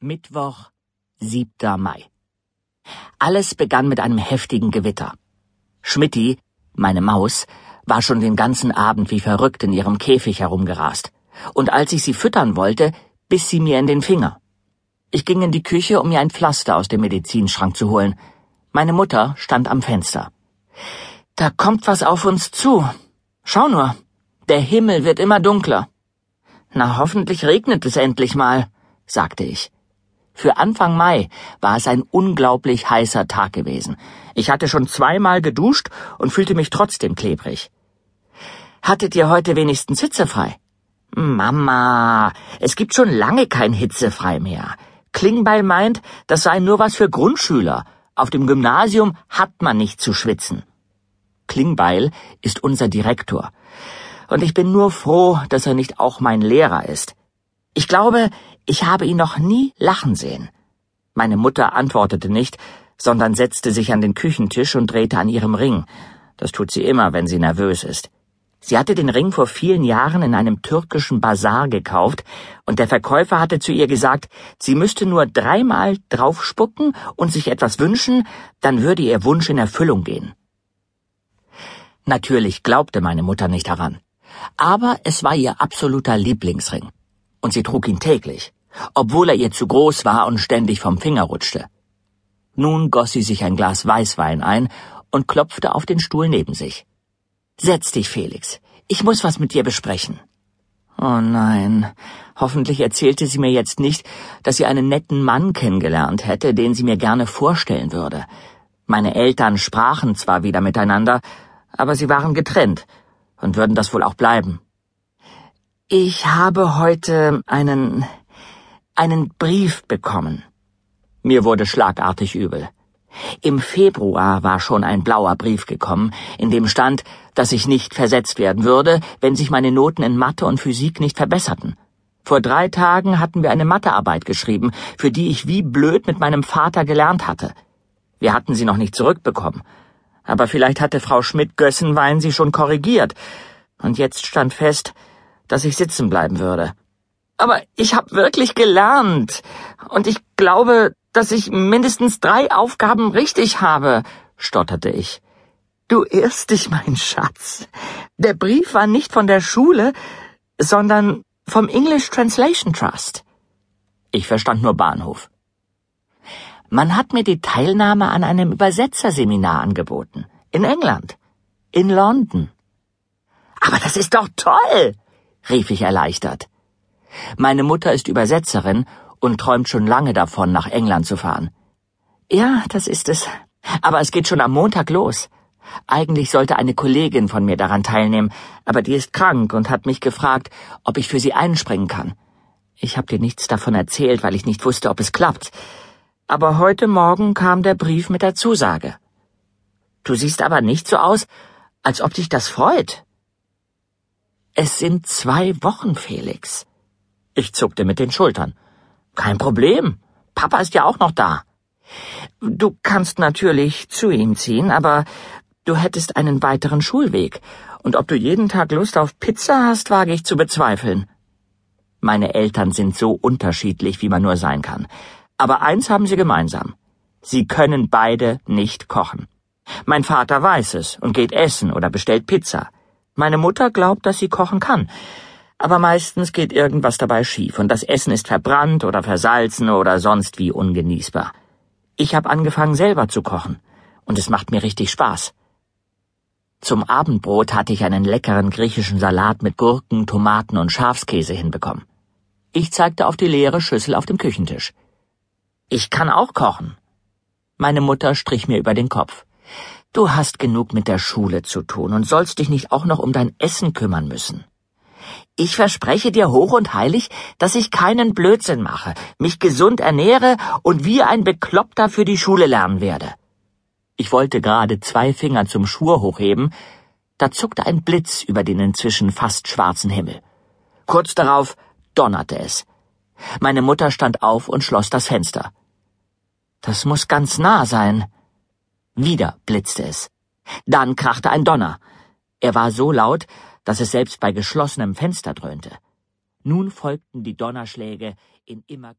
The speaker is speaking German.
Mittwoch, 7. Mai. Alles begann mit einem heftigen Gewitter. Schmidti, meine Maus, war schon den ganzen Abend wie verrückt in ihrem Käfig herumgerast. Und als ich sie füttern wollte, biss sie mir in den Finger. Ich ging in die Küche, um mir ein Pflaster aus dem Medizinschrank zu holen. Meine Mutter stand am Fenster. Da kommt was auf uns zu. Schau nur, der Himmel wird immer dunkler. Na, hoffentlich regnet es endlich mal, sagte ich. Für Anfang Mai war es ein unglaublich heißer Tag gewesen. Ich hatte schon zweimal geduscht und fühlte mich trotzdem klebrig. Hattet ihr heute wenigstens hitzefrei? Mama, es gibt schon lange kein hitzefrei mehr. Klingbeil meint, das sei nur was für Grundschüler. Auf dem Gymnasium hat man nicht zu schwitzen. Klingbeil ist unser Direktor. Und ich bin nur froh, dass er nicht auch mein Lehrer ist. Ich glaube, ich habe ihn noch nie lachen sehen. Meine Mutter antwortete nicht, sondern setzte sich an den Küchentisch und drehte an ihrem Ring. Das tut sie immer, wenn sie nervös ist. Sie hatte den Ring vor vielen Jahren in einem türkischen Bazar gekauft, und der Verkäufer hatte zu ihr gesagt, sie müsste nur dreimal draufspucken und sich etwas wünschen, dann würde ihr Wunsch in Erfüllung gehen. Natürlich glaubte meine Mutter nicht daran, aber es war ihr absoluter Lieblingsring und sie trug ihn täglich, obwohl er ihr zu groß war und ständig vom Finger rutschte. Nun goss sie sich ein Glas Weißwein ein und klopfte auf den Stuhl neben sich. Setz dich, Felix. Ich muss was mit dir besprechen. Oh nein. Hoffentlich erzählte sie mir jetzt nicht, dass sie einen netten Mann kennengelernt hätte, den sie mir gerne vorstellen würde. Meine Eltern sprachen zwar wieder miteinander, aber sie waren getrennt und würden das wohl auch bleiben. Ich habe heute einen einen Brief bekommen. Mir wurde schlagartig übel. Im Februar war schon ein blauer Brief gekommen, in dem stand, dass ich nicht versetzt werden würde, wenn sich meine Noten in Mathe und Physik nicht verbesserten. Vor drei Tagen hatten wir eine Mathearbeit geschrieben, für die ich wie blöd mit meinem Vater gelernt hatte. Wir hatten sie noch nicht zurückbekommen. Aber vielleicht hatte Frau Schmidt-Gössenwein sie schon korrigiert. Und jetzt stand fest, dass ich sitzen bleiben würde. Aber ich habe wirklich gelernt. Und ich glaube, dass ich mindestens drei Aufgaben richtig habe, stotterte ich. Du irrst dich, mein Schatz. Der Brief war nicht von der Schule, sondern vom English Translation Trust. Ich verstand nur Bahnhof. Man hat mir die Teilnahme an einem Übersetzerseminar angeboten. In England. In London. Aber das ist doch toll rief ich erleichtert. Meine Mutter ist Übersetzerin und träumt schon lange davon, nach England zu fahren. Ja, das ist es. Aber es geht schon am Montag los. Eigentlich sollte eine Kollegin von mir daran teilnehmen, aber die ist krank und hat mich gefragt, ob ich für sie einspringen kann. Ich habe dir nichts davon erzählt, weil ich nicht wusste, ob es klappt. Aber heute Morgen kam der Brief mit der Zusage. Du siehst aber nicht so aus, als ob dich das freut. Es sind zwei Wochen, Felix. Ich zuckte mit den Schultern. Kein Problem. Papa ist ja auch noch da. Du kannst natürlich zu ihm ziehen, aber du hättest einen weiteren Schulweg. Und ob du jeden Tag Lust auf Pizza hast, wage ich zu bezweifeln. Meine Eltern sind so unterschiedlich, wie man nur sein kann. Aber eins haben sie gemeinsam. Sie können beide nicht kochen. Mein Vater weiß es und geht essen oder bestellt Pizza. Meine Mutter glaubt, dass sie kochen kann. Aber meistens geht irgendwas dabei schief und das Essen ist verbrannt oder versalzen oder sonst wie ungenießbar. Ich habe angefangen selber zu kochen und es macht mir richtig Spaß. Zum Abendbrot hatte ich einen leckeren griechischen Salat mit Gurken, Tomaten und Schafskäse hinbekommen. Ich zeigte auf die leere Schüssel auf dem Küchentisch. Ich kann auch kochen. Meine Mutter strich mir über den Kopf. Du hast genug mit der Schule zu tun und sollst dich nicht auch noch um dein Essen kümmern müssen. Ich verspreche dir hoch und heilig, dass ich keinen Blödsinn mache, mich gesund ernähre und wie ein Bekloppter für die Schule lernen werde. Ich wollte gerade zwei Finger zum Schwur hochheben, da zuckte ein Blitz über den inzwischen fast schwarzen Himmel. Kurz darauf donnerte es. Meine Mutter stand auf und schloss das Fenster. Das muss ganz nah sein. Wieder blitzte es. Dann krachte ein Donner. Er war so laut, dass es selbst bei geschlossenem Fenster dröhnte. Nun folgten die Donnerschläge in immer